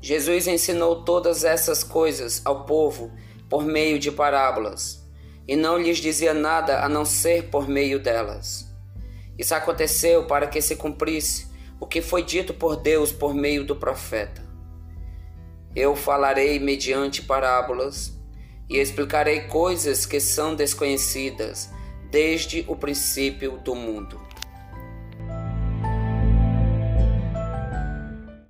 Jesus ensinou todas essas coisas ao povo por meio de parábolas, e não lhes dizia nada a não ser por meio delas. Isso aconteceu para que se cumprisse o que foi dito por Deus por meio do profeta. Eu falarei mediante parábolas e explicarei coisas que são desconhecidas desde o princípio do mundo.